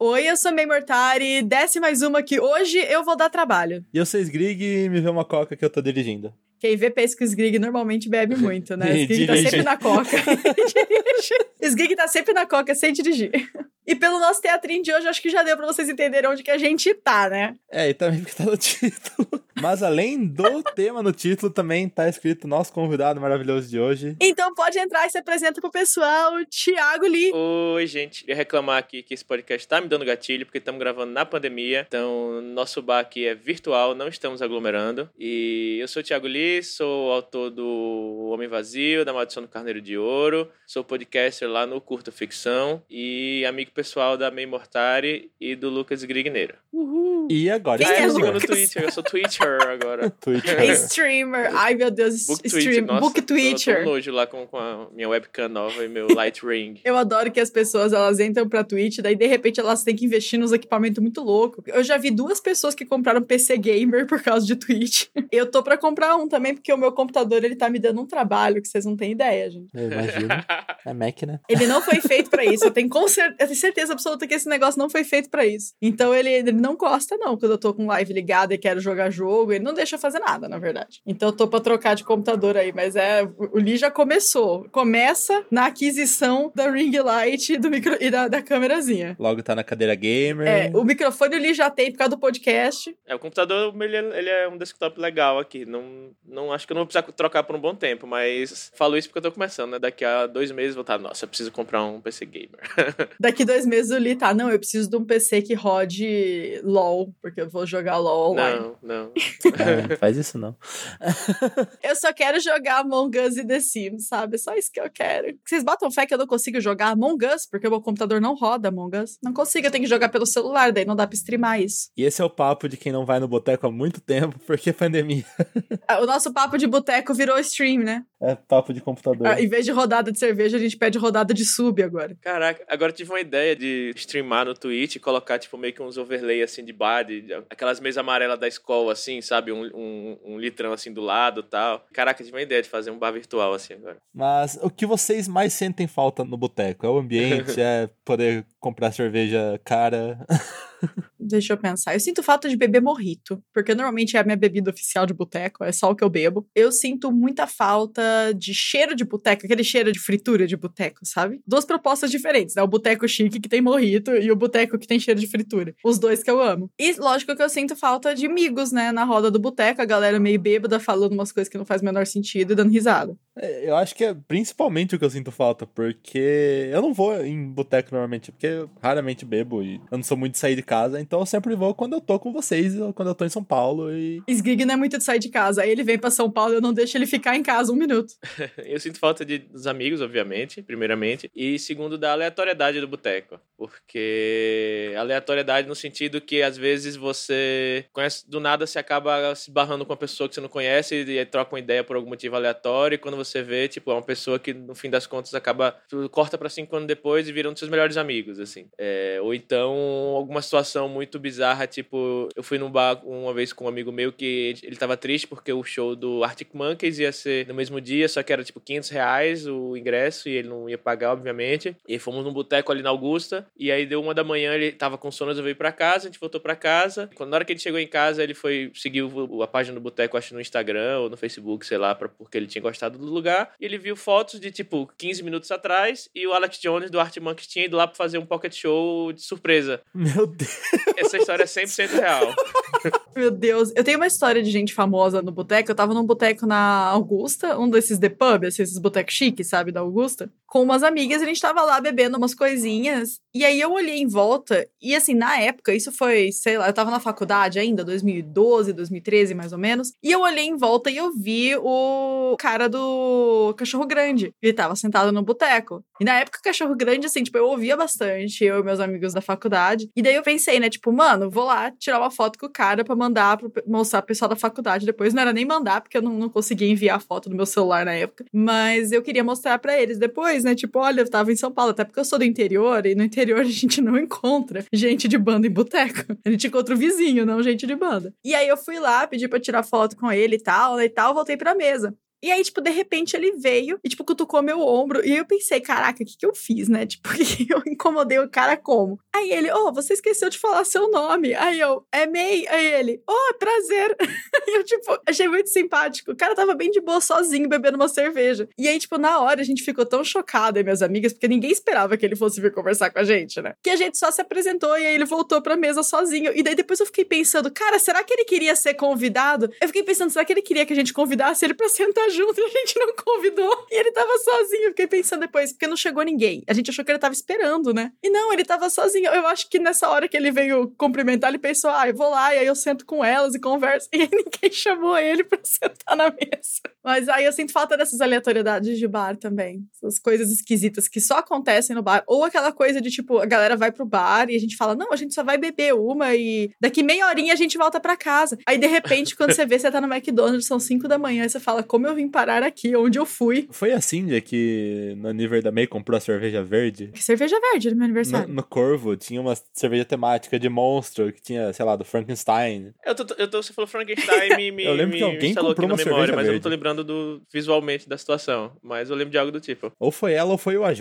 Oi, eu sou May Mortari, desce mais uma que hoje eu vou dar trabalho. E eu sou Sgrig e me vê uma coca que eu tô dirigindo. Quem vê pesca Sgrig normalmente bebe muito, né? Sgrig tá sempre na coca. Sgrig tá sempre na coca sem dirigir. E pelo nosso teatrinho de hoje, acho que já deu pra vocês entenderem onde que a gente tá, né? É, e também porque tá no título. Mas além do tema no título, também tá escrito nosso convidado maravilhoso de hoje. Então pode entrar e se apresenta pro pessoal, Thiago Lee. Oi, gente. Eu ia reclamar aqui que esse podcast tá me dando gatilho, porque estamos gravando na pandemia. Então, nosso bar aqui é virtual, não estamos aglomerando. E eu sou o Thiago Lee, sou autor do Homem Vazio, da Maldição do Carneiro de Ouro. Sou podcaster lá no Curta Ficção e amigo pessoal da May Mortari e do Lucas Grigneiro. Uhul. E agora? Quem é Lucas? no Twitter, eu sou Twitcher agora. Twitcher. É streamer. Ai, meu Deus. Book stream, nossa, Book Twitcher. Eu tô nojo lá com, com a minha webcam nova e meu light ring. Eu adoro que as pessoas, elas entram pra Twitch, daí de repente elas têm que investir nos equipamentos muito loucos. Eu já vi duas pessoas que compraram PC Gamer por causa de Twitch. Eu tô pra comprar um também, porque o meu computador, ele tá me dando um trabalho que vocês não têm ideia, gente. Eu imagino. É Mac, né? Ele não foi feito pra isso. Eu tenho, com cer eu tenho certeza absoluta que esse negócio não foi feito pra isso. Então ele, ele não gosta, não, quando eu tô com live ligada e quero jogar jogo. Ele não deixa fazer nada, na verdade. Então eu tô pra trocar de computador aí. Mas é. O Lee já começou. Começa na aquisição da ring light do micro, e da, da câmerazinha. Logo tá na cadeira gamer. É, o microfone o Lee já tem por causa do podcast. É, o computador, ele, é- ele é um desktop legal aqui. Não, não acho que eu não vou precisar trocar por um bom tempo, mas falo isso porque eu tô começando, né? Daqui a dois meses vou estar, nossa, eu preciso comprar um PC gamer. Daqui dois meses o Lee tá, não, eu preciso de um PC que rode LOL, porque eu vou jogar LOL online. não, não. É, faz isso não. Eu só quero jogar Among Us e The Sims, sabe? É só isso que eu quero. Vocês botam fé que eu não consigo jogar Among Us, porque o meu computador não roda Among Us. Não consigo, eu tenho que jogar pelo celular, daí não dá pra streamar isso. E esse é o papo de quem não vai no boteco há muito tempo, porque é pandemia. Ah, O nosso papo de boteco virou stream, né? É papo de computador. Ah, em vez de rodada de cerveja, a gente pede rodada de sub agora. Caraca, agora eu tive uma ideia de streamar no Twitch e colocar, tipo, meio que uns overlay, assim, de bar, de, de- aquelas mesas amarelas da escola, assim, sabe? Um, um, um litrão, assim, do lado tal. Caraca, eu tive uma ideia de fazer um bar virtual, assim, agora. Mas o que vocês mais sentem falta no boteco? É o ambiente? é poder comprar cerveja cara? Deixa eu pensar. Eu sinto falta de beber morrito, porque normalmente é a minha bebida oficial de boteco, é só o que eu bebo. Eu sinto muita falta de cheiro de boteco, aquele cheiro de fritura de boteco, sabe? Duas propostas diferentes, né? O boteco chique que tem morrito e o boteco que tem cheiro de fritura. Os dois que eu amo. E lógico que eu sinto falta de amigos, né? Na roda do boteco, a galera meio bêbada falando umas coisas que não faz o menor sentido e dando risada. É, Eu acho que é principalmente o que eu sinto falta, porque eu não vou em boteco normalmente, porque eu raramente bebo e eu não sou muito de sair de casa, então eu sempre vou quando eu tô com vocês, ou quando eu tô em São Paulo e. Sgig não é muito de sair de casa. Aí ele vem pra São Paulo e eu não deixo ele ficar em casa um minuto. Eu sinto falta de, dos amigos, obviamente, primeiramente. E segundo, da aleatoriedade do boteco. Porque aleatoriedade no sentido que às vezes você conhece do nada, você acaba se barrando com uma pessoa que você não conhece e aí troca uma ideia por algum motivo aleatório. E quando você vê, tipo, é uma pessoa que no fim das contas acaba. corta pra cinco anos depois e vira um dos seus melhores amigos, assim. É, ou então alguma situação muito bizarra, tipo, eu fui num bar uma vez com um amigo meu que ele tava triste porque o show do Arctic Monkeys ia ser no mesmo dia, só que era tipo 500 reais o ingresso e ele não ia pagar, obviamente. E fomos num boteco ali na Augusta. E aí deu uma da manhã, ele tava com sono, resolveu ir pra casa, a gente voltou pra casa. Quando na hora que ele chegou em casa, ele foi seguir o- a página do boteco, acho no Instagram ou no Facebook, sei lá, pra, porque ele tinha gostado do lugar. E ele viu fotos de tipo 15 minutos atrás e o Alex Jones do Arctic Monkeys tinha ido lá pra fazer um pocket show de surpresa. Meu Deus! Essa história é 100% real. Meu Deus, eu tenho uma história de gente famosa no boteco. Eu tava num boteco na Augusta, um desses The Pub, assim, esses botecos chiques, sabe, da Augusta, com umas amigas. A gente tava lá bebendo umas coisinhas. E aí eu olhei em volta, e assim, na época, isso foi, sei lá, eu tava na faculdade ainda, 2012, 2013, mais ou menos. E eu olhei em volta e eu vi o cara do Cachorro Grande. Ele tava sentado no boteco. E na época, o Cachorro Grande, assim, tipo, eu ouvia bastante, eu e meus amigos da faculdade. E daí eu pensei, né, tipo, mano, vou lá tirar uma foto com o cara pra mandar, pra mostrar pro pessoal da faculdade depois. Não era nem mandar, porque eu não, não conseguia enviar a foto do meu celular na época. Mas eu queria mostrar pra eles depois, né, tipo, olha, eu tava em São Paulo, até porque eu sou do interior, e no interior a gente não encontra gente de banda em boteco. A gente encontra o vizinho, não gente de banda. E aí eu fui lá, pedi pra tirar foto com ele e tal, né, e tal, voltei pra mesa. E aí, tipo, de repente ele veio e, tipo, cutucou meu ombro. E eu pensei, caraca, o que, que eu fiz, né? Tipo, eu incomodei o cara como? Aí ele, ô, oh, você esqueceu de falar seu nome. Aí eu, é May. Aí ele, ô, oh, prazer. e eu, tipo, achei muito simpático. O cara tava bem de boa, sozinho, bebendo uma cerveja. E aí, tipo, na hora a gente ficou tão chocada, minhas amigas, porque ninguém esperava que ele fosse vir conversar com a gente, né? Que a gente só se apresentou e aí ele voltou pra mesa sozinho. E daí depois eu fiquei pensando, cara, será que ele queria ser convidado? Eu fiquei pensando, será que ele queria que a gente convidasse ele pra sentar junto e a gente não convidou? E ele tava sozinho. Eu fiquei pensando depois, porque não chegou ninguém. A gente achou que ele tava esperando, né? E não, ele tava sozinho. Eu acho que nessa hora que ele veio cumprimentar, ele pensou, ah, eu vou lá, e aí eu sento com elas e converso. E ninguém chamou ele pra sentar na mesa. Mas aí eu sinto falta dessas aleatoriedades de bar também. Essas coisas esquisitas que só acontecem no bar. Ou aquela coisa de, tipo, a galera vai pro bar e a gente fala, não, a gente só vai beber uma e daqui meia horinha a gente volta pra casa. Aí, de repente, quando você vê, você tá no McDonald's, são cinco da manhã, e você fala, como eu vim parar aqui? Onde eu fui? Foi assim, de que no aniversário da May comprou a cerveja verde? Que cerveja verde no meu aniversário? No, no Corvo tinha uma cerveja temática de monstro, que tinha, sei lá, do Frankenstein. Eu tô, eu tô você falou Frankenstein, me, me, eu lembro que alguém comprou uma memória, cerveja mas verde. eu não tô lembrando do, visualmente da situação. Mas eu lembro de algo do tipo. Ou foi ela ou foi o AJ.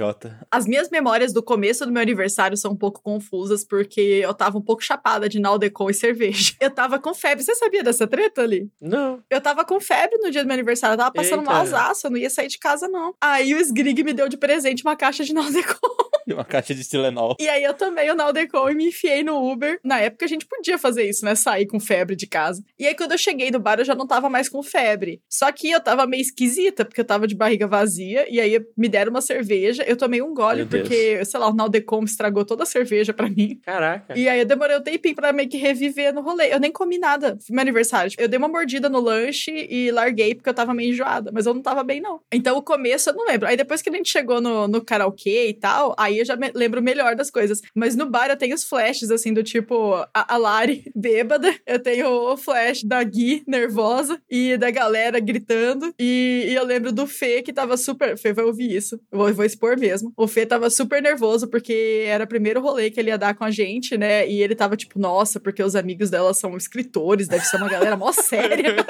As minhas memórias do começo do meu aniversário são um pouco confusas, porque eu tava um pouco chapada de Naldecon e cerveja. Eu tava com febre. Você sabia dessa treta ali? Não. Eu tava com febre no dia do meu aniversário. Eu tava passando Eita. um alzaço, eu não ia sair de casa, não. Aí o Sgrig me deu de presente uma caixa de Naldecon. E uma caixa de Tilenol. E aí eu tomei o Naldecon e me enfiei no Uber. Na época a gente podia fazer isso, né? Sair com febre de casa. E aí quando eu cheguei no bar eu já não tava mais com febre. Só que eu tava meio esquisita, porque eu tava de barriga vazia. E aí me deram uma cerveja. Eu tomei um gole, Meu porque, Deus. sei lá, o Naldecon estragou toda a cerveja pra mim. Caraca. E aí eu demorei um tempinho pra meio que reviver no rolê. Eu nem comi nada no meu aniversário. Eu dei uma mordida no lanche e larguei porque eu tava meio enjoada. Mas eu não tava bem, não. Então o começo eu não lembro. Aí depois que a gente chegou no, no karaokê e tal, aí eu já me lembro melhor das coisas. Mas no bar eu tenho os flashes, assim, do tipo, a, a Lari bêbada. Eu tenho o flash da Gui nervosa e da galera gritando. E, e eu lembro do Fê que tava super. Fê vai ouvir isso. Eu vou, eu vou expor mesmo. O Fê tava super nervoso porque era o primeiro rolê que ele ia dar com a gente, né? E ele tava tipo, nossa, porque os amigos dela são escritores, deve ser uma galera mó séria.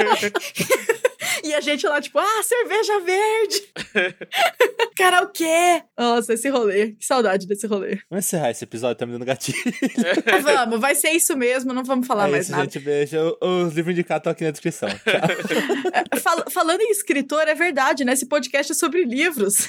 E a gente lá, tipo, ah, cerveja verde! Karaokê! Nossa, esse rolê. Que saudade desse rolê. Vamos encerrar esse episódio, tá me dando gatilho. vamos, vai ser isso mesmo, não vamos falar é mais isso, nada. gente, beijo. Os livros indicados estão aqui na descrição. Fal falando em escritor, é verdade, né? Esse podcast é sobre livros.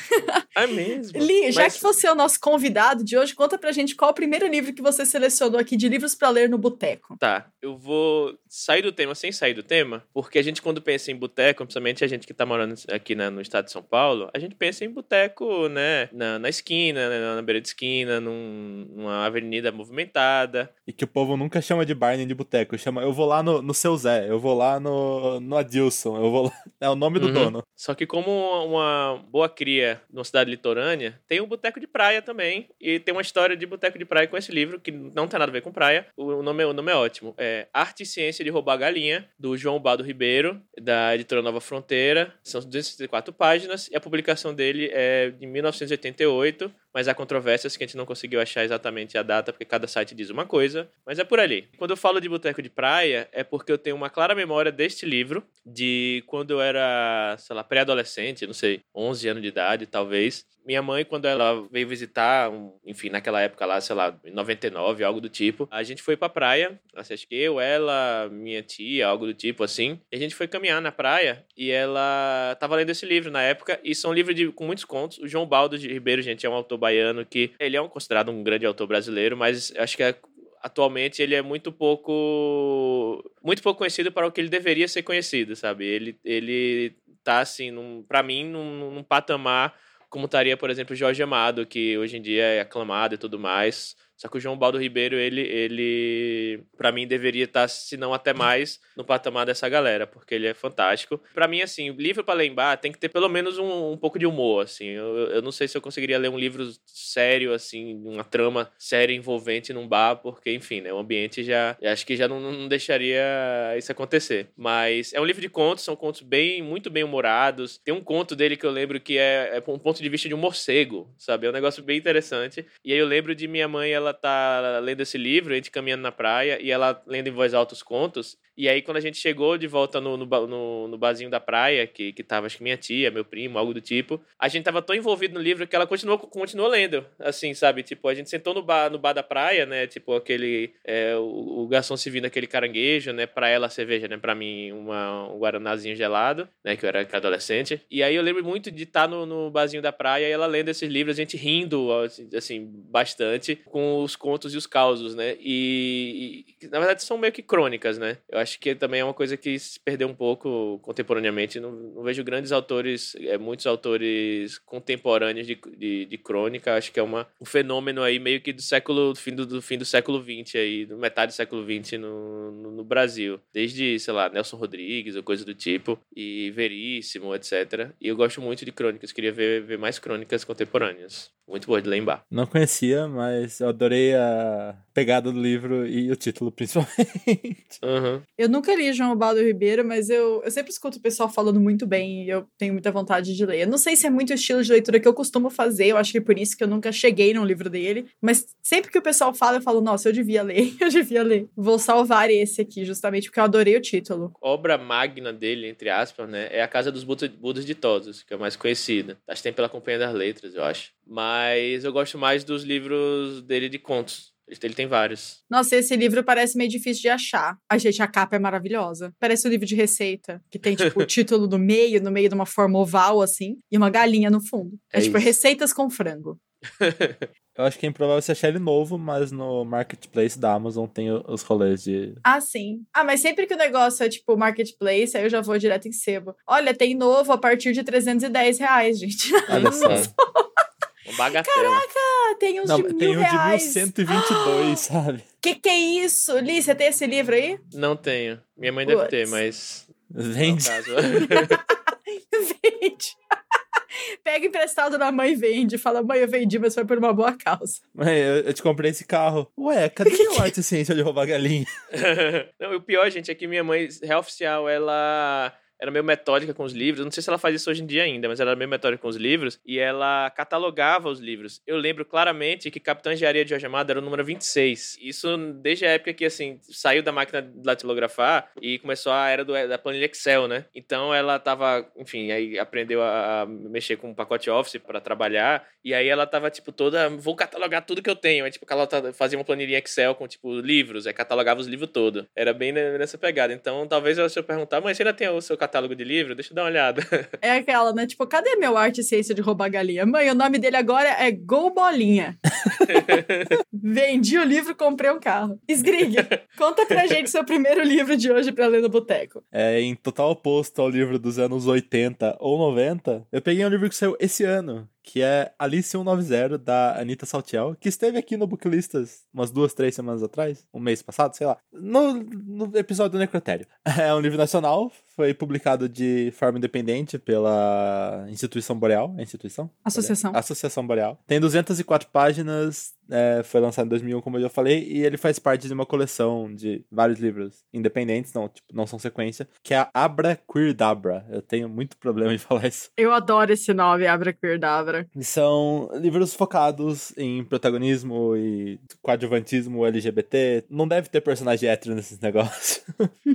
É mesmo? Li, já Mas... que você é o nosso convidado de hoje, conta pra gente qual o primeiro livro que você selecionou aqui de livros para ler no boteco. Tá, eu vou sair do tema sem sair do tema, porque a gente quando pensa em boteco, principalmente a gente que tá morando aqui né, no estado de São Paulo, a gente pensa em boteco, né, na, na esquina, né, na beira de esquina, num, numa avenida movimentada. E que o povo nunca chama de bar nem de boteco, chama, eu vou lá no, no seu Zé, eu vou lá no, no Adilson, eu vou lá, é o nome do uhum. dono. Só que como uma boa cria numa cidade litorânea, tem um boteco de praia também, e tem uma história de boteco de praia com esse livro, que não tem nada a ver com praia, o nome, o nome é ótimo, é Arte e Ciência de Roubar Galinha, do João Bado Ribeiro, da editora Nova Fronteira. São 264 páginas e a publicação dele é de 1988, mas há controvérsias que a gente não conseguiu achar exatamente a data, porque cada site diz uma coisa, mas é por ali. Quando eu falo de boteco de praia, é porque eu tenho uma clara memória deste livro, de quando eu era, sei lá, pré-adolescente, não sei, 11 anos de idade, talvez. Minha mãe, quando ela veio visitar, enfim, naquela época lá, sei lá, em 99, algo do tipo, a gente foi pra praia, acho que eu, ela, minha tia, algo do tipo assim, e a gente foi caminhar na praia e ela tava lendo esse livro na época, e são livros com muitos contos. O João Baldo de Ribeiro, gente, é um autor baiano que ele é um, considerado um grande autor brasileiro, mas acho que é atualmente ele é muito pouco muito pouco conhecido para o que ele deveria ser conhecido, sabe? Ele ele tá assim, para mim num, num patamar como estaria, por exemplo, Jorge Amado, que hoje em dia é aclamado e tudo mais. Só que o João Baldo Ribeiro, ele, ele para mim, deveria estar, tá, se não até mais, no patamar dessa galera, porque ele é fantástico. para mim, assim, livro para lembrar tem que ter pelo menos um, um pouco de humor, assim. Eu, eu não sei se eu conseguiria ler um livro sério, assim, uma trama séria envolvente num bar, porque, enfim, né, o ambiente já, acho que já não, não deixaria isso acontecer. Mas é um livro de contos, são contos bem, muito bem humorados. Tem um conto dele que eu lembro que é, é um ponto de vista de um morcego, sabe? É um negócio bem interessante. E aí eu lembro de minha mãe, ela ela tá lendo esse livro, a gente caminhando na praia, e ela lendo em voz alta os contos. E aí, quando a gente chegou de volta no, no, no, no barzinho da praia, que, que tava, acho que minha tia, meu primo, algo do tipo, a gente tava tão envolvido no livro que ela continuou, continuou lendo, assim, sabe? Tipo, a gente sentou no bar, no bar da praia, né? Tipo, aquele. É, o, o garçom servindo aquele caranguejo, né? Pra ela, cerveja, né? Pra mim, uma, um guaranazinho gelado, né? Que eu era adolescente. E aí eu lembro muito de estar tá no, no barzinho da praia e ela lendo esses livros, a gente rindo, assim, assim bastante, com os contos e os causos, né? E, e, na verdade, são meio que crônicas, né? Eu acho que também é uma coisa que se perdeu um pouco contemporaneamente. Não, não vejo grandes autores, é, muitos autores contemporâneos de, de, de, crônica. Acho que é uma, um fenômeno aí meio que do século, fim do, do fim do século XX aí, do metade do século XX no, no, no, Brasil. Desde, sei lá, Nelson Rodrigues ou coisa do tipo, e Veríssimo, etc. E eu gosto muito de crônicas, queria ver, ver mais crônicas contemporâneas. Muito boa de lembrar. Não conhecia, mas eu adorei a pegada do livro e o título, principalmente. Uhum. Eu nunca li João Baldo Ribeiro, mas eu, eu sempre escuto o pessoal falando muito bem e eu tenho muita vontade de ler. Eu não sei se é muito o estilo de leitura que eu costumo fazer, eu acho que é por isso que eu nunca cheguei num livro dele, mas sempre que o pessoal fala, eu falo, nossa, eu devia ler, eu devia ler. Vou salvar esse aqui, justamente porque eu adorei o título. Obra magna dele, entre aspas, né, é A Casa dos Budas de Todos, que é a mais conhecida. Acho que tem pela Companhia das Letras, eu acho. Mas eu gosto mais dos livros dele de contos. Ele tem vários. Nossa, esse livro parece meio difícil de achar. A gente, a capa é maravilhosa. Parece um livro de receita, que tem, tipo, o título no meio, no meio de uma forma oval, assim, e uma galinha no fundo. É, é tipo, receitas com frango. Eu acho que é improvável você achar ele novo, mas no marketplace da Amazon tem os rolês de. Ah, sim. Ah, mas sempre que o negócio é tipo marketplace, aí eu já vou direto em sebo. Olha, tem novo a partir de 310 reais, gente. Olha só. Um bagatela. Caraca, tem uns Não, de mil Tem um reais. de 1122, sabe? Que que é isso? Li, você tem esse livro aí? Não tenho. Minha mãe deve ter, mas... Vende. Vende. Pega emprestado da mãe e vende. Fala, mãe, eu vendi, mas foi por uma boa causa. Mãe, eu, eu te comprei esse carro. Ué, cadê meu arte ciência de roubar galinha? Não, o pior, gente, é que minha mãe, real oficial, ela era meio metódica com os livros. Não sei se ela faz isso hoje em dia ainda, mas ela era meio metódica com os livros. E ela catalogava os livros. Eu lembro claramente que Capitão Engenharia de Jorge Amado era o número 26. Isso desde a época que, assim, saiu da máquina de datilografar e começou a era do, da planilha Excel, né? Então ela tava, enfim, aí aprendeu a mexer com o pacote Office para trabalhar. E aí ela tava, tipo, toda, vou catalogar tudo que eu tenho. Aí, tipo, ela fazia uma planilha Excel com, tipo, livros. Aí catalogava os livros todos. Era bem nessa pegada. Então, talvez se eu perguntar, mas você ainda tem o seu catálogo de livro? Deixa eu dar uma olhada. É aquela, né? Tipo, cadê meu arte e ciência de roubar galinha? Mãe, o nome dele agora é Gol Bolinha. Vendi o livro, comprei um carro. Esgrig, conta pra gente seu primeiro livro de hoje pra ler no boteco. É, em total oposto ao livro dos anos 80 ou 90, eu peguei um livro que saiu esse ano, que é Alice 190, da Anitta Saltiel, que esteve aqui no Booklistas umas duas, três semanas atrás, um mês passado, sei lá, no, no episódio do Necrotério. É um livro nacional, foi publicado de forma independente pela Instituição Boreal, é instituição? Associação. Associação Boreal. Tem 204 páginas, é, foi lançado em 2001, como eu já falei, e ele faz parte de uma coleção de vários livros independentes, não, tipo, não são sequência, que é a Abra Queer Dabra. Eu tenho muito problema em falar isso. Eu adoro esse nome, Abra Queer Dabra. São livros focados em protagonismo e coadjuvantismo LGBT. Não deve ter personagem hétero nesses negócios.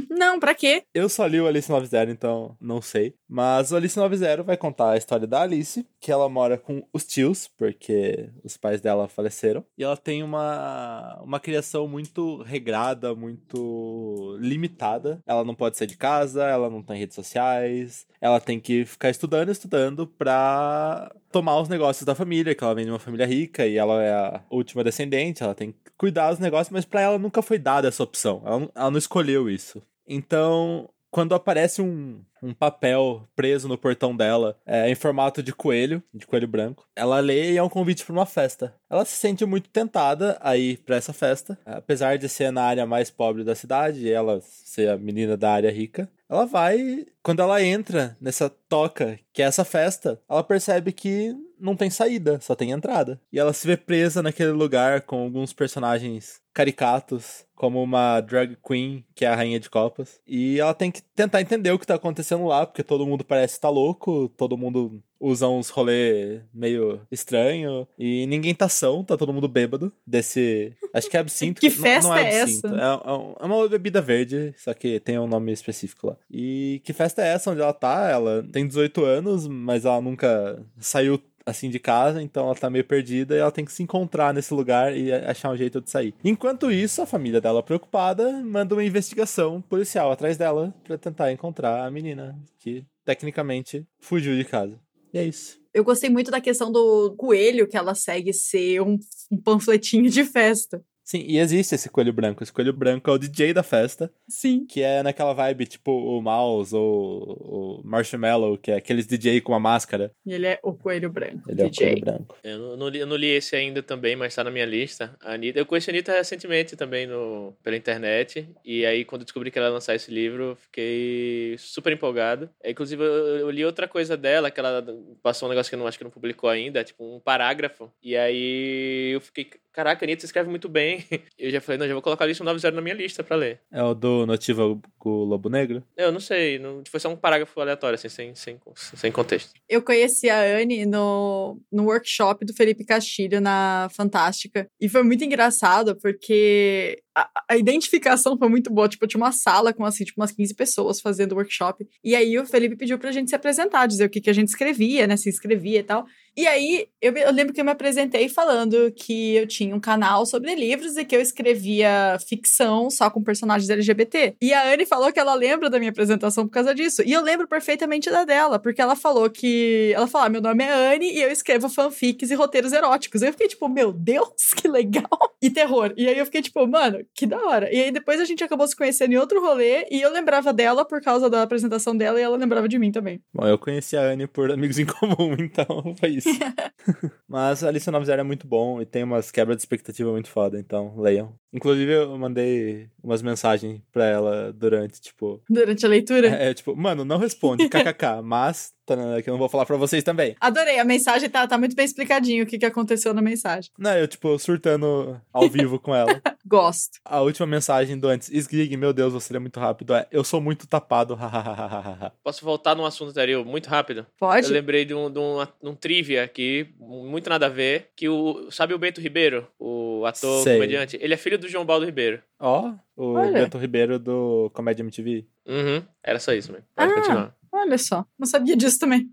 não, pra quê? Eu só li o Alice 90, então não sei. Mas o Alice 90 vai contar a história da Alice, que ela mora com os tios, porque os pais dela faleceram. E ela tem uma, uma criação muito regrada, muito limitada. Ela não pode sair de casa, ela não tem redes sociais, ela tem que ficar estudando, estudando pra tomar os negócios da família, que ela vem de uma família rica e ela é a última descendente, ela tem que cuidar dos negócios, mas para ela nunca foi dada essa opção. Ela, ela não escolheu isso. Então, quando aparece um, um papel preso no portão dela, é, em formato de coelho, de coelho branco. Ela lê e é um convite para uma festa. Ela se sente muito tentada a ir para essa festa, apesar de ser na área mais pobre da cidade, ela ser a menina da área rica. Ela vai, quando ela entra nessa toca, que é essa festa, ela percebe que não tem saída, só tem entrada. E ela se vê presa naquele lugar com alguns personagens caricatos, como uma drag queen, que é a rainha de copas. E ela tem que tentar entender o que tá acontecendo lá, porque todo mundo parece estar tá louco, todo mundo usam uns rolê meio estranho e ninguém tá são, tá todo mundo bêbado desse. Acho que é absinto. Que não- festa não, é é absinto. essa? É, é é uma bebida verde, só que tem um nome específico lá. E que festa é essa onde ela tá? Ela tem 18 anos, mas ela nunca saiu assim de casa, então ela tá meio perdida e ela tem que se encontrar nesse lugar e achar um jeito de sair. Enquanto isso, a família dela, preocupada, manda uma investigação policial atrás dela pra tentar encontrar a menina que tecnicamente fugiu de casa. É isso. Eu gostei muito da questão do coelho que ela segue ser um, um panfletinho de festa. Sim, e existe esse coelho branco. Esse coelho branco é o DJ da festa, Sim. que é naquela vibe tipo o Mouse ou o Marshmallow, que é aqueles DJ com uma máscara. E ele é o coelho branco. Ele é o DJ. coelho branco. Eu não, não li, eu não li esse ainda também, mas tá na minha lista. A Anitta, eu conheci a Anitta recentemente também no, pela internet. E aí, quando eu descobri que ela ia lançar esse livro, eu fiquei super empolgado. É, inclusive, eu, eu li outra coisa dela, que ela passou um negócio que eu não acho que não publicou ainda, tipo um parágrafo. E aí eu fiquei, caraca, a Anitta escreve muito bem. Eu já falei, não, já vou colocar isso 90 na minha lista pra ler. É o do Notiva com o Lobo Negro? Eu não sei, não, foi só um parágrafo aleatório, assim, sem, sem, sem contexto. Eu conheci a Anne no, no workshop do Felipe Castilho na Fantástica. E foi muito engraçado, porque a, a identificação foi muito boa. Tipo, eu tinha uma sala com, assim, tipo, umas 15 pessoas fazendo workshop. E aí o Felipe pediu pra gente se apresentar, dizer o que, que a gente escrevia, né? Se inscrevia e tal. E aí, eu, eu lembro que eu me apresentei falando que eu tinha um canal sobre livros e que eu escrevia ficção só com personagens LGBT. E a Anne falou que ela lembra da minha apresentação por causa disso. E eu lembro perfeitamente da dela, porque ela falou que. Ela falou: ah, meu nome é Anne e eu escrevo fanfics e roteiros eróticos. Eu fiquei tipo, meu Deus, que legal! E terror. E aí eu fiquei tipo, mano, que da hora. E aí depois a gente acabou se conhecendo em outro rolê e eu lembrava dela por causa da apresentação dela e ela lembrava de mim também. Bom, eu conheci a Anne por amigos em comum, então foi isso. Mas a Alice Nova Zero é muito bom e tem umas quebras de expectativa muito foda, então leiam. Inclusive, eu mandei umas mensagens pra ela durante, tipo. Durante a leitura. É, é, tipo, mano, não responde, kkk, mas. Que eu não vou falar pra vocês também. Adorei, a mensagem tá, tá muito bem explicadinho o que, que aconteceu na mensagem. Não, eu, tipo, surtando ao vivo com ela. Gosto. A última mensagem do antes, Sgrig, meu Deus, você é muito rápido. É, eu sou muito tapado, hahaha. Posso voltar num assunto anterior muito rápido? Pode? Eu lembrei de um, de, um, de um trivia aqui, muito nada a ver, que o. Sabe o Bento Ribeiro? O ator Sei. comediante? Ele é filho do João Baldo Ribeiro. Ó, o Olha. Beto Ribeiro do Comédia MTV. Uhum. Era só isso, mesmo. Pode Ah. continuar. Olha só, não sabia disso também.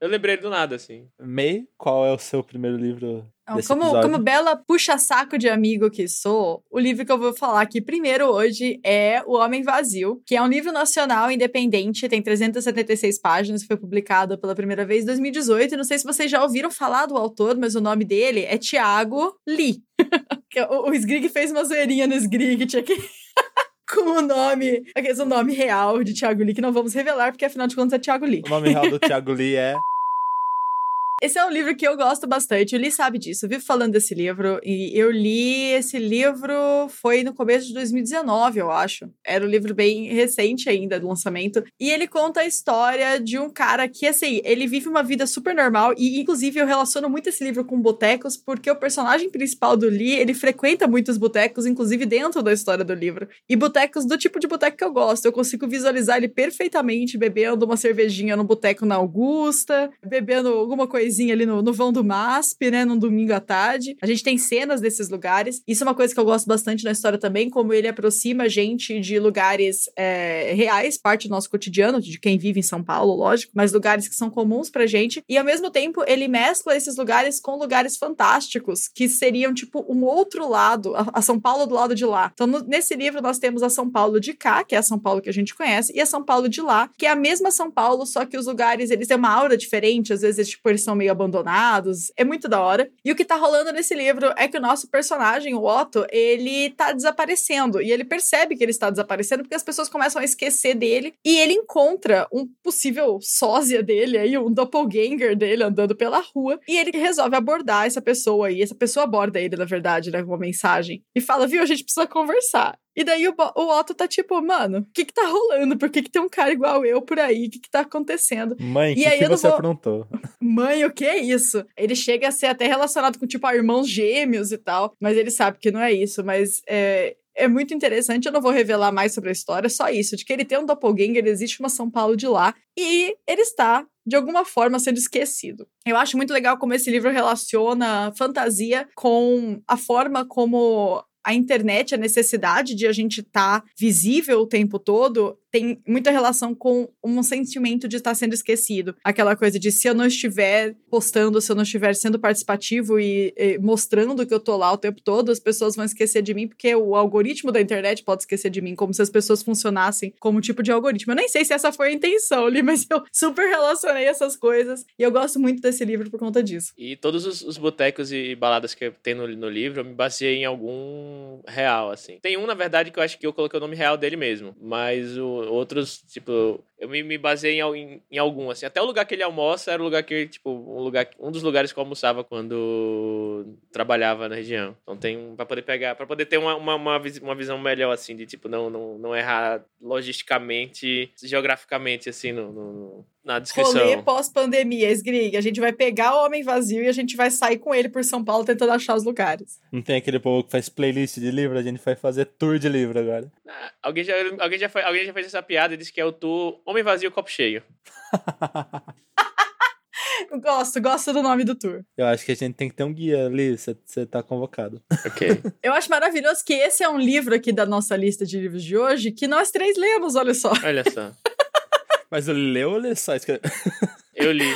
Eu lembrei do nada, assim. May, qual é o seu primeiro livro Então, como, episódio? como bela puxa-saco de amigo que sou, o livro que eu vou falar aqui primeiro hoje é O Homem Vazio, que é um livro nacional independente, tem 376 páginas, foi publicado pela primeira vez em 2018. E não sei se vocês já ouviram falar do autor, mas o nome dele é Tiago Lee. O, o Sgrig fez uma zoeirinha no Sgrig, tinha que. Com o nome, aquele o nome real de Tiago Lee, que não vamos revelar, porque afinal de contas é Tiago Lee. O nome real do Thiago Lee é. Esse é um livro que eu gosto bastante. O Li sabe disso. Eu vivo falando desse livro. E eu li esse livro foi no começo de 2019, eu acho. Era um livro bem recente ainda do lançamento. E ele conta a história de um cara que, assim, ele vive uma vida super normal. E, inclusive, eu relaciono muito esse livro com botecos, porque o personagem principal do Li, ele frequenta muitos botecos, inclusive dentro da história do livro. E botecos do tipo de boteco que eu gosto. Eu consigo visualizar ele perfeitamente bebendo uma cervejinha no boteco na Augusta, bebendo alguma coisinha ali no, no vão do MASP, né, num domingo à tarde. A gente tem cenas desses lugares. Isso é uma coisa que eu gosto bastante na história também, como ele aproxima a gente de lugares é, reais, parte do nosso cotidiano, de quem vive em São Paulo, lógico, mas lugares que são comuns pra gente. E ao mesmo tempo, ele mescla esses lugares com lugares fantásticos, que seriam tipo um outro lado, a, a São Paulo do lado de lá. Então, no- nesse livro, nós temos a São Paulo de cá, que é a São Paulo que a gente conhece, e a São Paulo de lá, que é a mesma São Paulo, só que os lugares, eles têm uma aura diferente, às vezes, tipo, eles são meio abandonados. É muito da hora. E o que tá rolando nesse livro é que o nosso personagem, o Otto, ele tá desaparecendo. E ele percebe que ele está desaparecendo porque as pessoas começam a esquecer dele. E ele encontra um possível sósia dele aí, um doppelganger dele andando pela rua. E ele resolve abordar essa pessoa aí. Essa pessoa aborda ele, na verdade, né? Com uma mensagem. E fala, viu, a gente precisa conversar. E daí o, o Otto tá tipo, mano, o que que tá rolando? Por que que tem um cara igual eu por aí? O que que tá acontecendo? Mãe, o que, aí que você vou- aprontou? Mãe, o que é isso? Ele chega a ser até relacionado com, tipo, a irmãos gêmeos e tal, mas ele sabe que não é isso. Mas é, é muito interessante, eu não vou revelar mais sobre a história, só isso, de que ele tem um doppelganger, existe uma São Paulo de lá, e ele está de alguma forma sendo esquecido. Eu acho muito legal como esse livro relaciona fantasia com a forma como a internet, a necessidade de a gente estar tá visível o tempo todo, tem muita relação com um sentimento de estar sendo esquecido. Aquela coisa de se eu não estiver postando, se eu não estiver sendo participativo e, e, mostrando que eu tô lá o tempo todo, as pessoas vão esquecer de mim, porque o algoritmo da internet pode esquecer de mim, como se as pessoas funcionassem como tipo de algoritmo. Eu nem sei se essa foi a intenção ali, mas eu super relacionei essas coisas e eu gosto muito desse livro por conta disso. E todos os, os botecos e baladas que tem no, no livro, eu me baseei em algum real, assim. Tem um, na verdade, que eu acho que eu coloquei o nome real dele mesmo, mas o outros, tipo, eu me, me baseei em, em, em, algum, assim. Até o lugar que ele almoça era o lugar que, tipo, um, lugar, um dos lugares que eu almoçava quando trabalhava na região. Então tem para poder pegar, para poder ter uma, uma, uma, uma, visão melhor, assim, de, tipo, não, não, não errar logisticamente, geograficamente, assim, no, no na descrição. Rolê pós-pandemia, Sgrig. A gente vai pegar o Homem Vazio e a gente vai sair com ele por São Paulo tentando achar os lugares. Não tem aquele povo que faz playlist de livro? A gente vai fazer tour de livro agora. Ah, alguém, já, alguém, já foi, alguém já fez essa piada e disse que é o tour Homem Vazio Copo Cheio. gosto, gosto do nome do tour. Eu acho que a gente tem que ter um guia ali, você tá convocado. Ok. Eu acho maravilhoso que esse é um livro aqui da nossa lista de livros de hoje que nós três lemos, olha só. Olha só. Mas eu leu ou leu só? Eu li.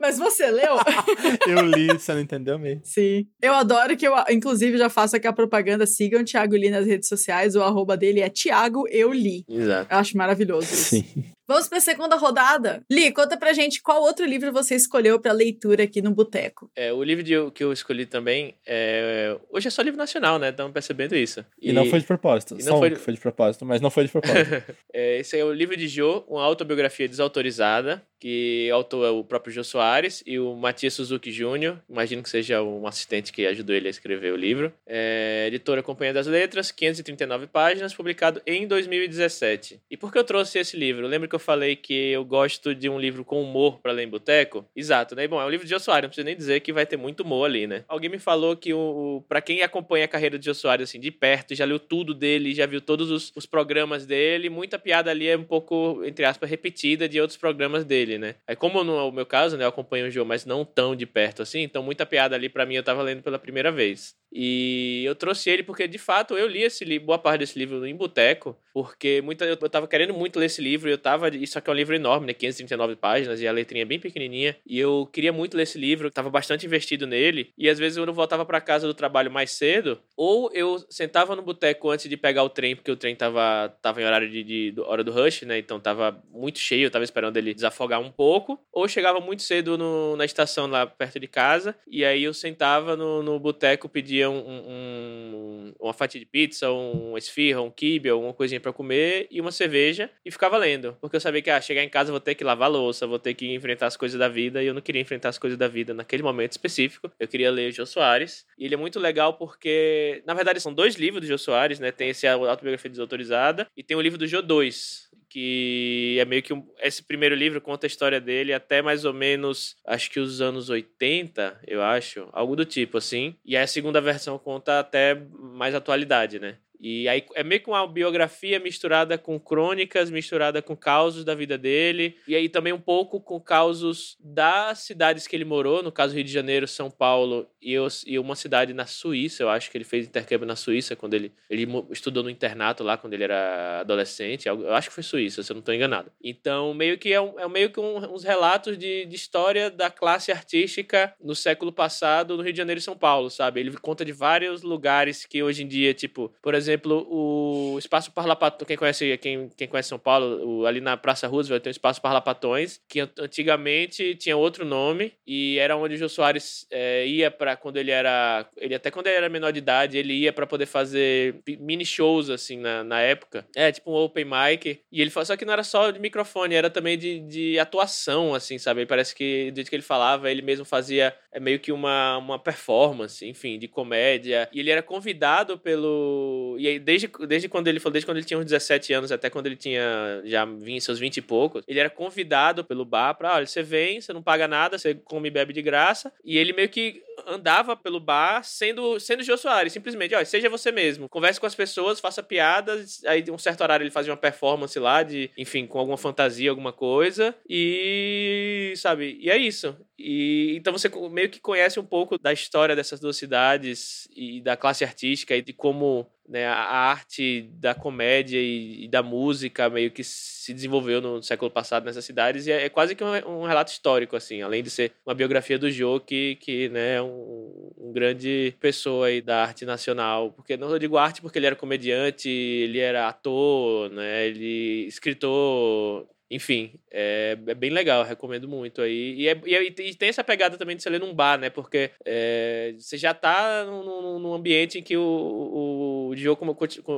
Mas você leu? eu li, você não entendeu mesmo. Sim. Eu adoro que eu, inclusive, já faço aqui a propaganda. Sigam o Thiago Li nas redes sociais. O arroba dele é Thiago Eu Li. Exato. Eu acho maravilhoso isso. Sim. Vamos para a segunda rodada. Li, conta pra gente qual outro livro você escolheu para leitura aqui no Boteco. É, o livro de, que eu escolhi também é. Hoje é só livro nacional, né? Estamos percebendo isso. E, e, não foi de propósito. E não só foi... Um foi de propósito, mas não foi de propósito. é, esse é o livro de Jô, uma autobiografia desautorizada, que o autor é o próprio Jô Soares e o Matias Suzuki Jr., imagino que seja um assistente que ajudou ele a escrever o livro. É, editora Companhia das Letras, 539 páginas, publicado em 2017. E por que eu trouxe esse livro? Eu lembro que eu falei que eu gosto de um livro com humor para ler em boteco? Exato, né? Bom, é um livro de Jô não preciso nem dizer que vai ter muito humor ali, né? Alguém me falou que o, para quem acompanha a carreira de Jô assim de perto, já leu tudo dele, já viu todos os, os programas dele, muita piada ali é um pouco, entre aspas, repetida de outros programas dele, né? Aí como no meu caso, né, eu acompanho o Jô, mas não tão de perto assim, então muita piada ali para mim eu tava lendo pela primeira vez. E eu trouxe ele porque, de fato, eu li esse livro, boa parte desse livro em boteco, porque muita, eu tava querendo muito ler esse livro, e eu tava. Isso aqui é um livro enorme, né? 539 páginas, e a letrinha é bem pequenininha. E eu queria muito ler esse livro, tava bastante investido nele. E às vezes eu não voltava para casa do trabalho mais cedo, ou eu sentava no boteco antes de pegar o trem, porque o trem tava, tava em horário de, de, de hora do rush, né? Então tava muito cheio, eu tava esperando ele desafogar um pouco. Ou chegava muito cedo no, na estação lá perto de casa, e aí eu sentava no, no boteco, pedia pedia um, um, uma fatia de pizza, um esfirra, um kibe, alguma coisinha para comer e uma cerveja e ficava lendo. Porque eu sabia que, ah, chegar em casa vou ter que lavar louça, vou ter que enfrentar as coisas da vida e eu não queria enfrentar as coisas da vida naquele momento específico. Eu queria ler o Jô Soares. E ele é muito legal porque, na verdade, são dois livros do Jô Soares, né? Tem esse Autobiografia Desautorizada e tem o livro do Jô 2, que é meio que um, esse primeiro livro conta a história dele até mais ou menos, acho que os anos 80, eu acho, algo do tipo assim. E a segunda versão conta até mais atualidade, né? E aí é meio que uma biografia misturada com crônicas, misturada com causos da vida dele, e aí também um pouco com causos das cidades que ele morou, no caso Rio de Janeiro, São Paulo e, e uma cidade na Suíça, eu acho que ele fez intercâmbio na Suíça quando ele, ele estudou no internato lá quando ele era adolescente, eu acho que foi Suíça, se eu não estou enganado. Então, meio que é, um, é meio que um, uns relatos de, de história da classe artística no século passado no Rio de Janeiro e São Paulo, sabe? Ele conta de vários lugares que hoje em dia, tipo, por exemplo, exemplo, o Espaço Parlapatões, quem conhece, quem, quem conhece São Paulo, o, ali na Praça Roosevelt tem o Espaço Parlapatões, que antigamente tinha outro nome e era onde o Jô Soares é, ia para quando ele era, ele até quando ele era menor de idade, ele ia para poder fazer mini shows assim na, na época. É, tipo um open mic, e ele só que não era só de microfone, era também de, de atuação assim, sabe? Parece que do jeito que ele falava, ele mesmo fazia é meio que uma, uma performance, enfim, de comédia. E ele era convidado pelo E aí, desde, desde quando ele falou, desde quando ele tinha uns 17 anos até quando ele tinha já vinha seus 20 e poucos, ele era convidado pelo bar pra, olha, você vem, você não paga nada, você come e bebe de graça. E ele meio que andava pelo bar sendo, sendo Jô Soares, simplesmente, olha, seja você mesmo. Converse com as pessoas, faça piadas. Aí, um certo horário, ele fazia uma performance lá de, enfim, com alguma fantasia, alguma coisa. E, sabe, e é isso. E então você meio que conhece um pouco da história dessas duas cidades e da classe artística e de como né, a arte da comédia e, e, da música meio que se desenvolveu no século passado nessas cidades e é, é quase que um, um, relato histórico assim, além de ser uma biografia do Joe que, que né, é um, um, grande pessoa aí da arte nacional, porque não eu digo arte porque ele era comediante, ele era ator, né, ele escritor enfim, é, é, bem legal, recomendo muito aí. E, é, e, é, e, tem essa pegada também de você ler num bar, né? Porque é, você já tá num, num, ambiente em que o, o, o Diogo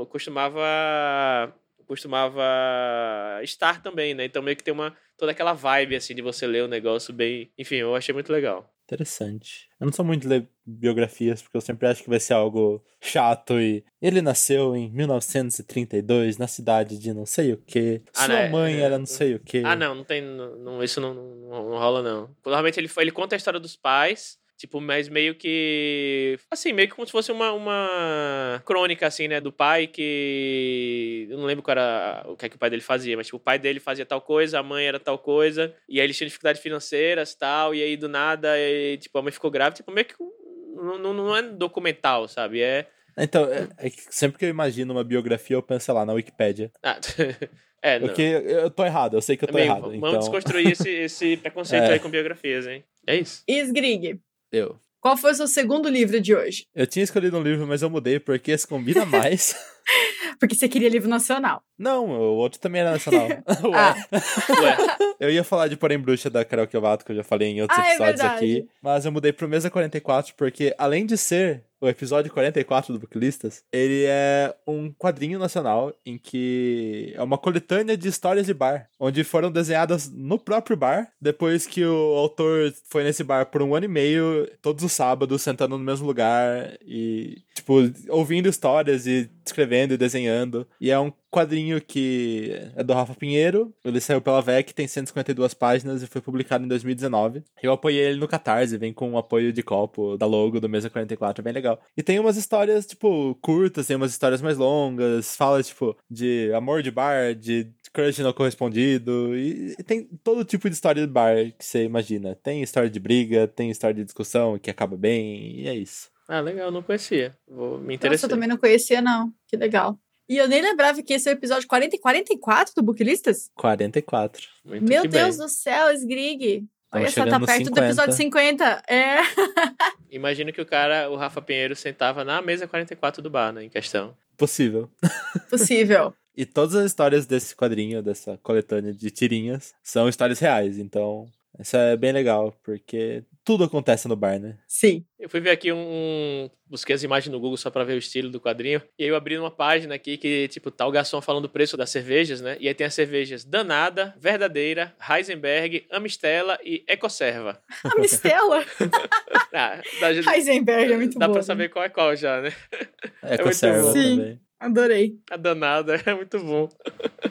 costumava costumava estar também, né? Então meio que tem uma toda aquela vibe assim de você ler o negócio bem, enfim, eu achei muito legal. Interessante. Eu não sou muito de ler biografias, porque eu sempre acho que vai ser algo chato e. Ele nasceu em 1932 na cidade de não sei o que. Ah, Sua né? mãe é, era não sei o que. Ah, não, não tem. Não, isso não, não, não rola, não. Normalmente ele, ele conta a história dos pais. Tipo, mas meio que. Assim, meio que como se fosse uma, uma crônica, assim, né? Do pai que. Eu não lembro qual era o que, é que o pai dele fazia, mas tipo, o pai dele fazia tal coisa, a mãe era tal coisa, e aí eles tinham dificuldades financeiras tal, e aí do nada, e, tipo, a mãe ficou grávida. Tipo, meio que. Não, não, não é documental, sabe? É. Então, é, é sempre que eu imagino uma biografia, eu penso, lá, na Wikipédia. Ah. É, não. Porque eu tô errado, eu sei que eu tô Amigo, errado. Vamos então... desconstruir esse, esse preconceito é. aí com biografias, hein? É isso. Isgrig, eu. Qual foi o seu segundo livro de hoje? Eu tinha escolhido um livro, mas eu mudei porque esse combina mais. porque você queria livro nacional. Não, o outro também era nacional. Ué. Ah. Ué. Eu ia falar de Porém Bruxa da Carol Kiovato, que eu já falei em outros ah, é episódios é aqui. Mas eu mudei pro Mesa 44 porque, além de ser o episódio 44 do Booklistas, ele é um quadrinho nacional em que é uma coletânea de histórias de bar, onde foram desenhadas no próprio bar, depois que o autor foi nesse bar por um ano e meio, todos os sábados, sentando no mesmo lugar e, tipo, ouvindo histórias e escrevendo e desenhando. E é um quadrinho que é do Rafa Pinheiro, ele saiu pela VEC, tem 152 páginas e foi publicado em 2019. Eu apoiei ele no Catarse, vem com o apoio de copo da logo do Mesa 44, é bem legal. E tem umas histórias, tipo, curtas, tem umas histórias mais longas, fala, tipo, de amor de bar, de crush não correspondido, e tem todo tipo de história de bar que você imagina. Tem história de briga, tem história de discussão que acaba bem, e é isso. Ah, legal, não conhecia. Vou me interessar. Nossa, eu também não conhecia, não. Que legal. E eu nem lembrava que esse é o episódio 40 e 44 do Booklistas. 44. Muito Meu Deus bem. do céu, Sgrig. Olha só, tá perto 50. do episódio 50. É. Imagino que o cara, o Rafa Pinheiro, sentava na mesa 44 do bar, né, em questão. Possível. Possível. e todas as histórias desse quadrinho, dessa coletânea de tirinhas, são histórias reais. Então, isso é bem legal, porque tudo acontece no bar, né? Sim. Eu fui ver aqui um. Busquei as imagens no Google só pra ver o estilo do quadrinho. E aí eu abri uma página aqui que, tipo, tá o garçom falando o preço das cervejas, né? E aí tem as cervejas Danada, Verdadeira, Heisenberg, Amistela e Ecoserva. Amistela? ah, dá, Heisenberg é muito bom. Dá pra saber qual é qual já, né? Ecoserva é Sim. também. Adorei. A danada é muito bom.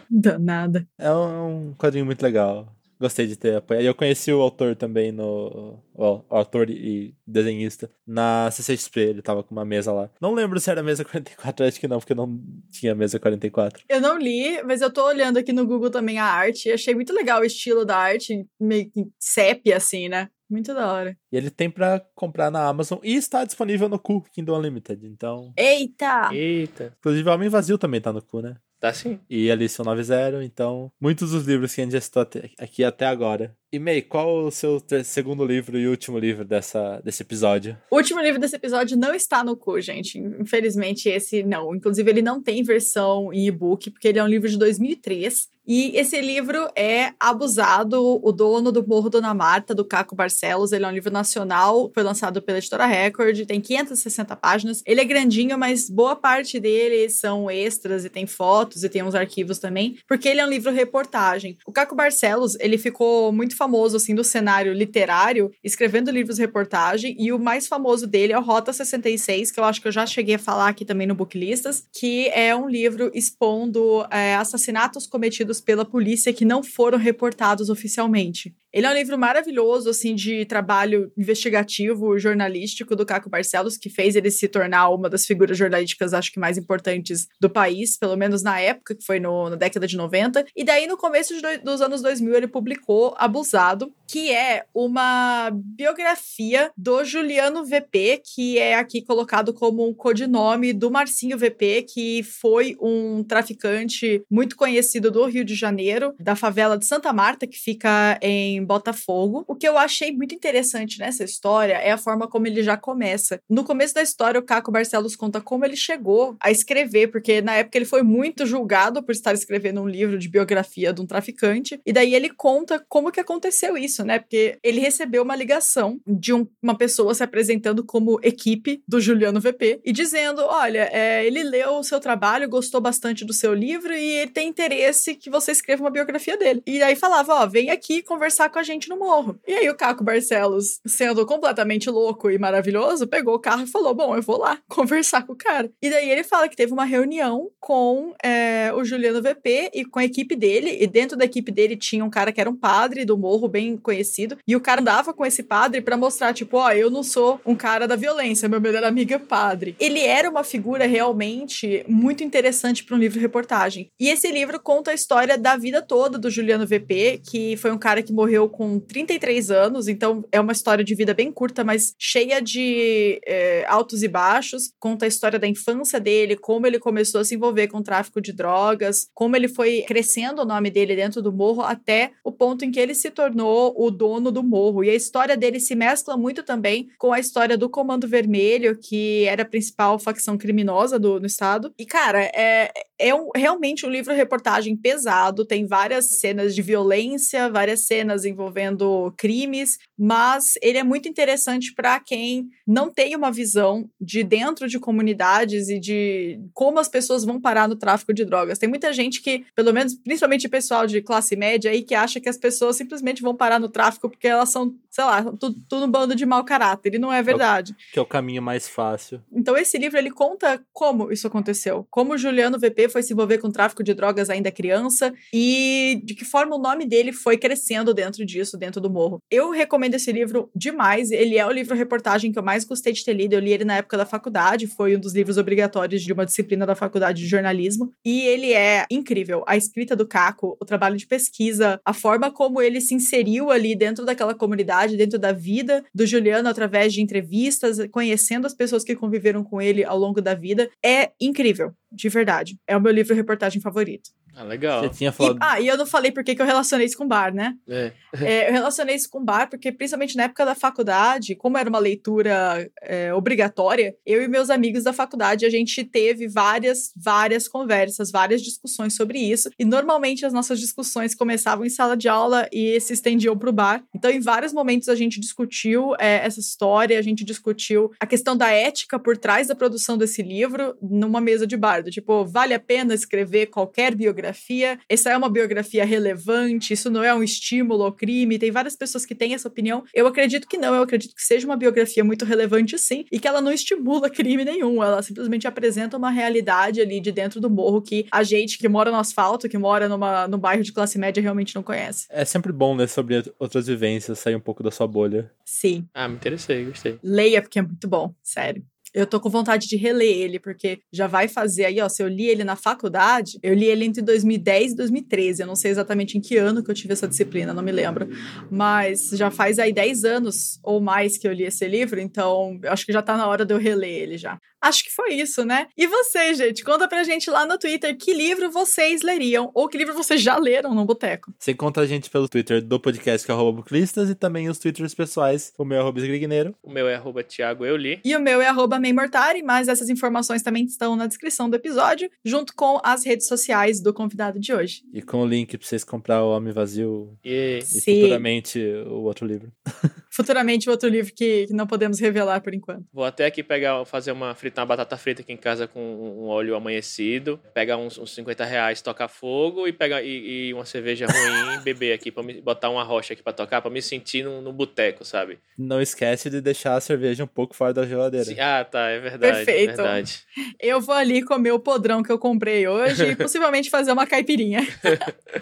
Danada. É um quadrinho muito legal. Gostei de ter apoiado. Eu conheci o autor também no. O, autor e desenhista na CCXP. Ele tava com uma mesa lá. Não lembro se era mesa 44, acho que não, porque não tinha mesa 44. Eu não li, mas eu tô olhando aqui no Google também a arte. E achei muito legal o estilo da arte, meio que sépia, assim, né? Muito da hora. E ele tem para comprar na Amazon e está disponível no Cu Kindle Unlimited, então. Eita! Eita! Inclusive, Homem Vazio também tá no Cu, né? Tá sim. E Alice 90, então, muitos dos livros que a gente já citou aqui até agora. E May, qual o seu segundo livro e último livro dessa, desse episódio? O último livro desse episódio não está no cu, gente. Infelizmente, esse não. Inclusive, ele não tem versão em e-book, porque ele é um livro de 2003. E esse livro é Abusado, o dono do Morro Dona Marta, do Caco Barcelos. Ele é um livro nacional, foi lançado pela editora Record, tem 560 páginas. Ele é grandinho, mas boa parte dele são extras e tem fotos e tem uns arquivos também, porque ele é um livro reportagem. O Caco Barcelos, ele ficou muito famoso, assim, do cenário literário, escrevendo livros reportagem, e o mais famoso dele é o Rota 66, que eu acho que eu já cheguei a falar aqui também no Booklistas, que é um livro expondo é, assassinatos cometidos pela polícia que não foram reportados oficialmente. Ele é um livro maravilhoso, assim, de trabalho investigativo, jornalístico do Caco Barcelos, que fez ele se tornar uma das figuras jornalísticas, acho que mais importantes do país, pelo menos na época, que foi no, na década de 90. E daí, no começo do, dos anos 2000, ele publicou Abusado, que é uma biografia do Juliano VP, que é aqui colocado como um codinome do Marcinho VP, que foi um traficante muito conhecido do Rio de Janeiro, da favela de Santa Marta, que fica em Botafogo. O que eu achei muito interessante nessa história é a forma como ele já começa. No começo da história, o Caco Barcelos conta como ele chegou a escrever, porque na época ele foi muito julgado por estar escrevendo um livro de biografia de um traficante, e daí ele conta como que aconteceu isso, né? Porque ele recebeu uma ligação de um, uma pessoa se apresentando como equipe do Juliano VP e dizendo: olha, é, ele leu o seu trabalho, gostou bastante do seu livro e ele tem interesse que você escreva uma biografia dele. E aí falava: ó, vem aqui conversar com a gente no morro. E aí o Caco Barcelos, sendo completamente louco e maravilhoso, pegou o carro e falou: Bom, eu vou lá conversar com o cara. E daí ele fala que teve uma reunião com é, o Juliano VP e com a equipe dele. E dentro da equipe dele tinha um cara que era um padre do morro, bem conhecido. E o cara andava com esse padre para mostrar, tipo, ó, oh, eu não sou um cara da violência, meu melhor amigo é padre. Ele era uma figura realmente muito interessante para um livro reportagem. E esse livro conta a história da vida toda do Juliano VP, que foi um cara que morreu com 33 anos, então é uma história de vida bem curta, mas cheia de é, altos e baixos. Conta a história da infância dele, como ele começou a se envolver com o tráfico de drogas, como ele foi crescendo o nome dele dentro do morro até o ponto em que ele se tornou o dono do morro. E a história dele se mescla muito também com a história do Comando Vermelho, que era a principal facção criminosa do, no estado. E, cara, é, é um, realmente um livro-reportagem pesado, tem várias cenas de violência, várias cenas envolvendo crimes, mas ele é muito interessante para quem não tem uma visão de dentro de comunidades e de como as pessoas vão parar no tráfico de drogas. Tem muita gente que, pelo menos, principalmente pessoal de classe média aí, que acha que as pessoas simplesmente vão parar no tráfico porque elas são, sei lá, tudo, um bando de mau caráter. E não é verdade. Que é o caminho mais fácil. Então, esse livro ele conta como isso aconteceu. Como o Juliano VP foi se envolver com tráfico de drogas ainda criança e de que forma o nome dele foi crescendo dentro disso, dentro do morro. Eu recomendo esse livro demais. Ele é o livro reportagem que eu mais gostei de ter lido. Eu li ele na época da faculdade, foi um dos livros obrigatórios de uma disciplina da faculdade de jornalismo. E ele é incrível. A escrita do Caco, o trabalho de pesquisa, a forma como ele se inseriu ali dentro daquela comunidade, dentro da vida do Juliano através de entrevistas, conhecendo as pessoas que conviveram com ele ao longo da vida, é incrível de verdade. É o meu livro reportagem favorito. Ah, legal. Você tinha falado. E, ah, e eu não falei porque que eu relacionei isso com bar, né? É. é, eu relacionei isso com bar porque, principalmente na época da faculdade, como era uma leitura é, obrigatória, eu e meus amigos da faculdade, a gente teve várias, várias conversas, várias discussões sobre isso. E normalmente as nossas discussões começavam em sala de aula e se estendiam para o bar. Então, em vários momentos, a gente discutiu é, essa história, a gente discutiu a questão da ética por trás da produção desse livro numa mesa de bar. Do tipo, vale a pena escrever qualquer biografia biografia, essa é uma biografia relevante, isso não é um estímulo ao crime. Tem várias pessoas que têm essa opinião. Eu acredito que não, eu acredito que seja uma biografia muito relevante, sim, e que ela não estimula crime nenhum. Ela simplesmente apresenta uma realidade ali de dentro do morro que a gente que mora no asfalto, que mora numa, no bairro de classe média, realmente não conhece. É sempre bom ler sobre outras vivências, sair um pouco da sua bolha. Sim. Ah, me interessei, gostei. Leia, porque é muito bom, sério. Eu tô com vontade de reler ele, porque já vai fazer aí, ó. Se eu li ele na faculdade, eu li ele entre 2010 e 2013. Eu não sei exatamente em que ano que eu tive essa disciplina, não me lembro. Mas já faz aí 10 anos ou mais que eu li esse livro, então eu acho que já tá na hora de eu reler ele já. Acho que foi isso, né? E vocês, gente? Conta pra gente lá no Twitter que livro vocês leriam ou que livro vocês já leram no Boteco. Você encontra a gente pelo Twitter do podcast, que é arroba Booklistas, e também os Twitters pessoais. O meu é arroba Esgrigneiro. O meu é arroba Thiago Euli. E o meu é arroba Mortari, mas essas informações também estão na descrição do episódio, junto com as redes sociais do convidado de hoje. E com o link pra vocês comprar o Homem Vazio E e Sim. futuramente o outro livro. Futuramente outro livro que, que não podemos revelar por enquanto. Vou até aqui pegar, fazer uma fritar uma batata frita aqui em casa com um óleo amanhecido, pegar uns, uns 50 reais, tocar fogo e pegar e, e uma cerveja ruim, beber aqui, pra me, botar uma rocha aqui pra tocar, pra me sentir no, no boteco, sabe? Não esquece de deixar a cerveja um pouco fora da geladeira. Sim, ah, tá, é verdade. Perfeito. É verdade. Eu vou ali comer o podrão que eu comprei hoje e possivelmente fazer uma caipirinha.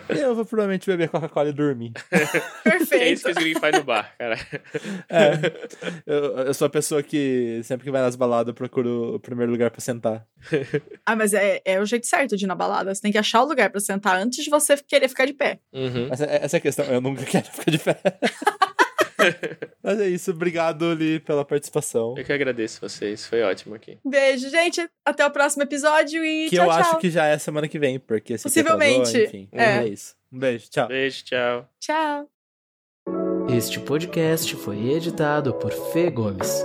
Eu vou provavelmente beber Coca-Cola e dormir. É isso que Perfeito. esse faz no bar, cara. É. Eu, eu sou a pessoa que sempre que vai nas baladas procura o primeiro lugar pra sentar. Ah, mas é, é o jeito certo de ir na balada. Você tem que achar o lugar pra sentar antes de você querer ficar de pé. Uhum. Essa, essa é a questão. Eu nunca quero ficar de pé. Mas é isso. Obrigado, Li, pela participação. Eu que agradeço vocês, foi ótimo aqui. Beijo, gente. Até o próximo episódio e Que tchau, eu tchau. acho que já é semana que vem, porque se Possivelmente, enfim. é. é isso. Um beijo, tchau. Beijo, tchau. Tchau. Este podcast foi editado por Fê Gomes.